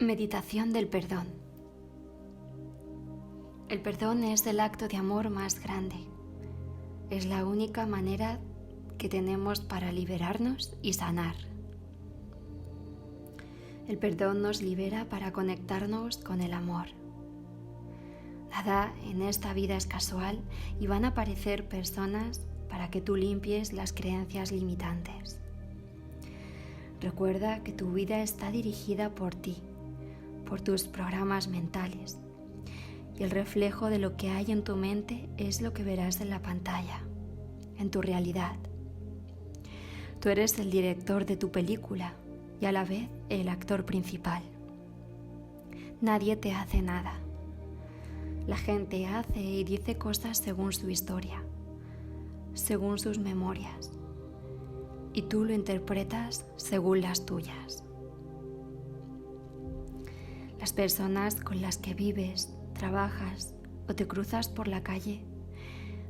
Meditación del perdón. El perdón es el acto de amor más grande. Es la única manera que tenemos para liberarnos y sanar. El perdón nos libera para conectarnos con el amor. Nada en esta vida es casual y van a aparecer personas para que tú limpies las creencias limitantes. Recuerda que tu vida está dirigida por ti por tus programas mentales. Y el reflejo de lo que hay en tu mente es lo que verás en la pantalla, en tu realidad. Tú eres el director de tu película y a la vez el actor principal. Nadie te hace nada. La gente hace y dice cosas según su historia, según sus memorias, y tú lo interpretas según las tuyas. Las personas con las que vives, trabajas o te cruzas por la calle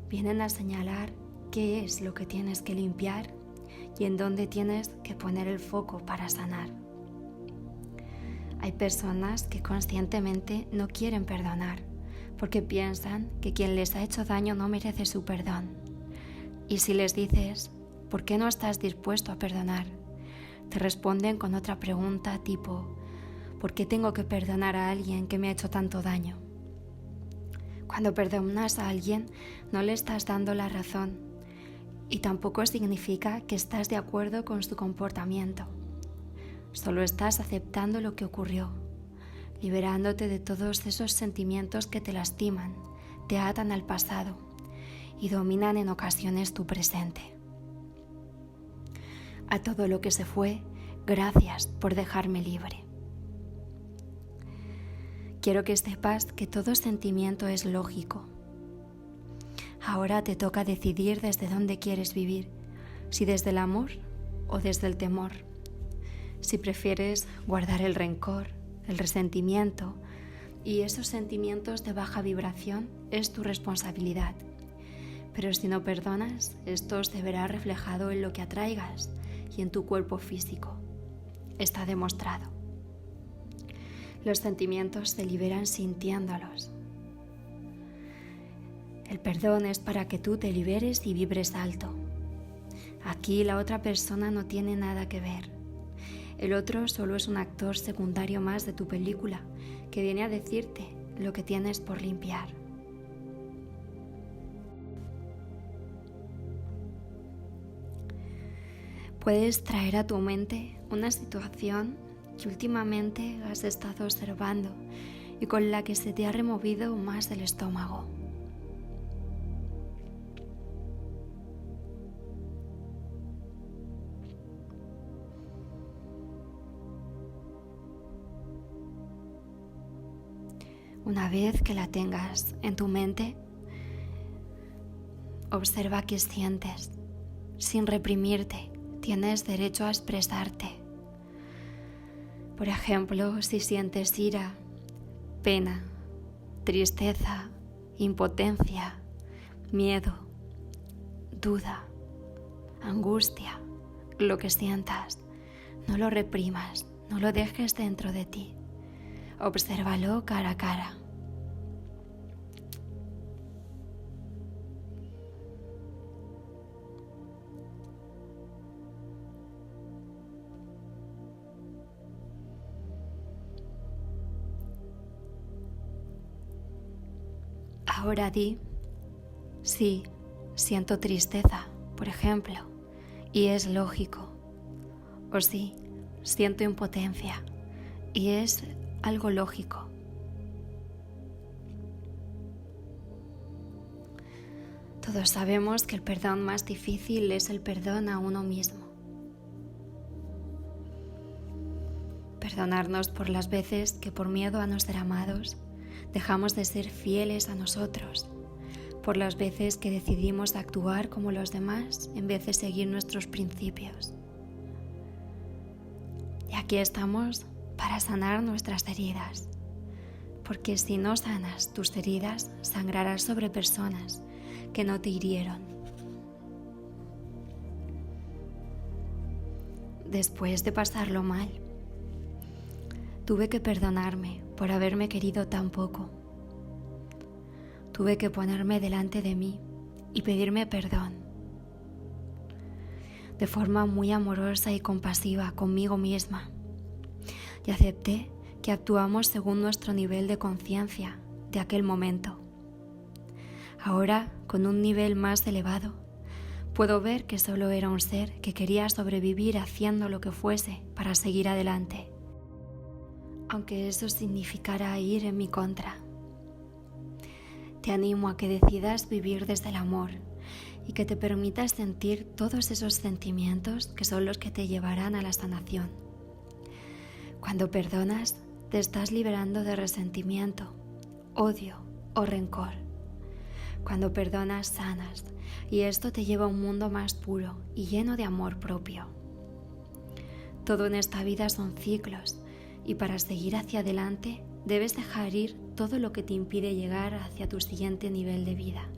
vienen a señalar qué es lo que tienes que limpiar y en dónde tienes que poner el foco para sanar. Hay personas que conscientemente no quieren perdonar porque piensan que quien les ha hecho daño no merece su perdón. Y si les dices, ¿por qué no estás dispuesto a perdonar? Te responden con otra pregunta tipo, ¿Por qué tengo que perdonar a alguien que me ha hecho tanto daño? Cuando perdonas a alguien no le estás dando la razón y tampoco significa que estás de acuerdo con su comportamiento. Solo estás aceptando lo que ocurrió, liberándote de todos esos sentimientos que te lastiman, te atan al pasado y dominan en ocasiones tu presente. A todo lo que se fue, gracias por dejarme libre. Quiero que sepas que todo sentimiento es lógico. Ahora te toca decidir desde dónde quieres vivir, si desde el amor o desde el temor. Si prefieres guardar el rencor, el resentimiento y esos sentimientos de baja vibración, es tu responsabilidad. Pero si no perdonas, esto se verá reflejado en lo que atraigas y en tu cuerpo físico. Está demostrado. Los sentimientos se liberan sintiéndolos. El perdón es para que tú te liberes y vibres alto. Aquí la otra persona no tiene nada que ver. El otro solo es un actor secundario más de tu película que viene a decirte lo que tienes por limpiar. Puedes traer a tu mente una situación que últimamente has estado observando y con la que se te ha removido más del estómago. Una vez que la tengas en tu mente, observa qué sientes. Sin reprimirte, tienes derecho a expresarte. Por ejemplo, si sientes ira, pena, tristeza, impotencia, miedo, duda, angustia, lo que sientas, no lo reprimas, no lo dejes dentro de ti. Obsérvalo cara a cara. Ahora di, sí, siento tristeza, por ejemplo, y es lógico. O sí, siento impotencia, y es algo lógico. Todos sabemos que el perdón más difícil es el perdón a uno mismo. Perdonarnos por las veces que por miedo a no ser amados dejamos de ser fieles a nosotros, por las veces que decidimos actuar como los demás en vez de seguir nuestros principios. Y aquí estamos para sanar nuestras heridas, porque si no sanas tus heridas, sangrarás sobre personas que no te hirieron. Después de pasarlo mal, Tuve que perdonarme por haberme querido tan poco. Tuve que ponerme delante de mí y pedirme perdón. De forma muy amorosa y compasiva conmigo misma. Y acepté que actuamos según nuestro nivel de conciencia de aquel momento. Ahora, con un nivel más elevado, puedo ver que solo era un ser que quería sobrevivir haciendo lo que fuese para seguir adelante aunque eso significara ir en mi contra. Te animo a que decidas vivir desde el amor y que te permitas sentir todos esos sentimientos que son los que te llevarán a la sanación. Cuando perdonas, te estás liberando de resentimiento, odio o rencor. Cuando perdonas, sanas y esto te lleva a un mundo más puro y lleno de amor propio. Todo en esta vida son ciclos y para seguir hacia adelante debes dejar ir todo lo que te impide llegar hacia tu siguiente nivel de vida.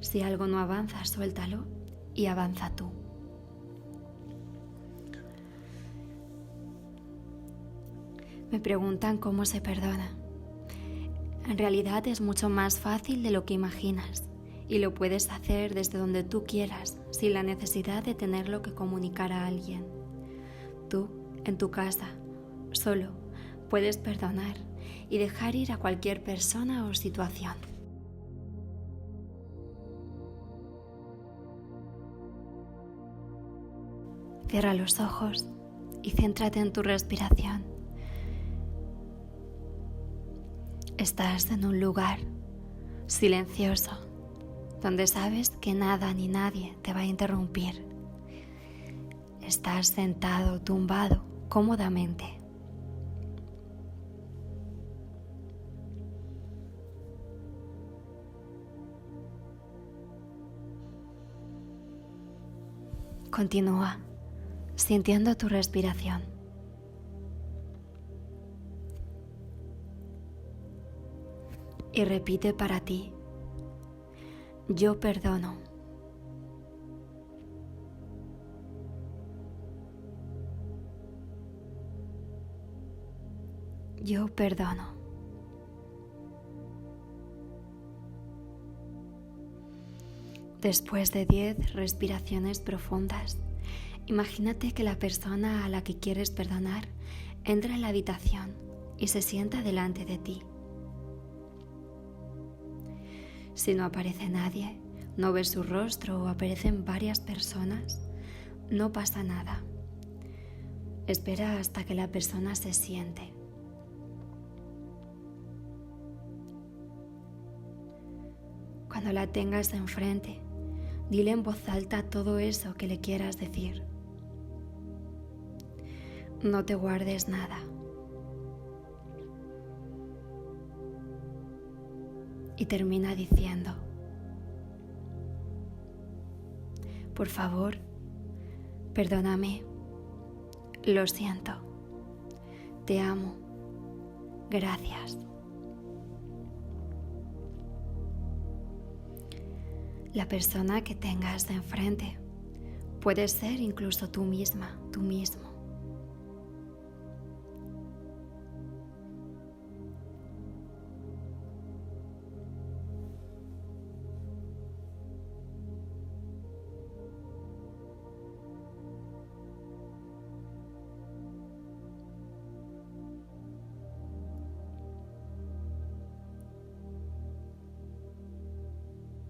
Si algo no avanza, suéltalo y avanza tú. Me preguntan cómo se perdona. En realidad es mucho más fácil de lo que imaginas y lo puedes hacer desde donde tú quieras sin la necesidad de tenerlo que comunicar a alguien. Tú, en tu casa, Solo puedes perdonar y dejar ir a cualquier persona o situación. Cierra los ojos y céntrate en tu respiración. Estás en un lugar silencioso donde sabes que nada ni nadie te va a interrumpir. Estás sentado, tumbado, cómodamente. Continúa sintiendo tu respiración. Y repite para ti, yo perdono. Yo perdono. Después de 10 respiraciones profundas, imagínate que la persona a la que quieres perdonar entra en la habitación y se sienta delante de ti. Si no aparece nadie, no ves su rostro o aparecen varias personas, no pasa nada. Espera hasta que la persona se siente. Cuando la tengas enfrente, Dile en voz alta todo eso que le quieras decir. No te guardes nada. Y termina diciendo, por favor, perdóname, lo siento, te amo, gracias. La persona que tengas de enfrente. Puede ser incluso tú misma, tú mismo.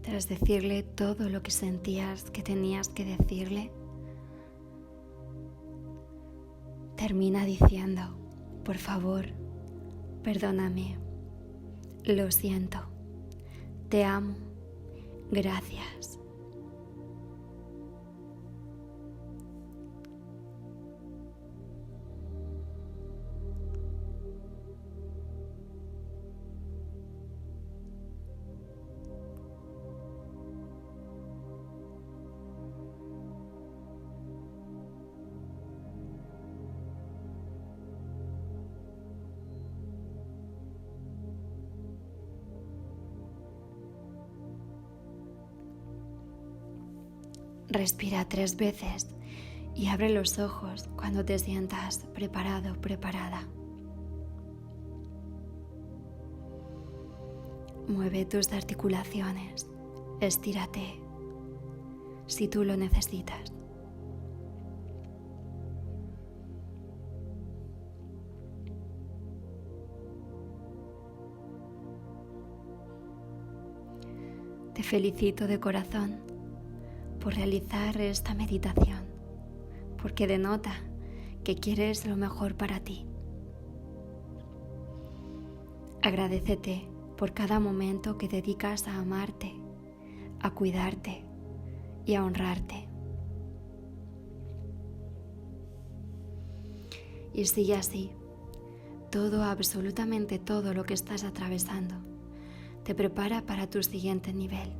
Tras decirle todo lo que sentías que tenías que decirle, termina diciendo, por favor, perdóname, lo siento, te amo, gracias. Respira tres veces y abre los ojos cuando te sientas preparado, preparada. Mueve tus articulaciones, estírate si tú lo necesitas. Te felicito de corazón por realizar esta meditación porque denota que quieres lo mejor para ti. Agradecete por cada momento que dedicas a amarte, a cuidarte y a honrarte. Y sigue así. Todo, absolutamente todo lo que estás atravesando, te prepara para tu siguiente nivel,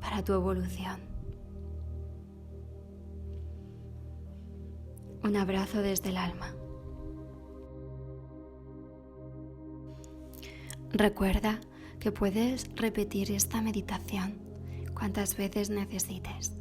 para tu evolución. Un abrazo desde el alma. Recuerda que puedes repetir esta meditación cuantas veces necesites.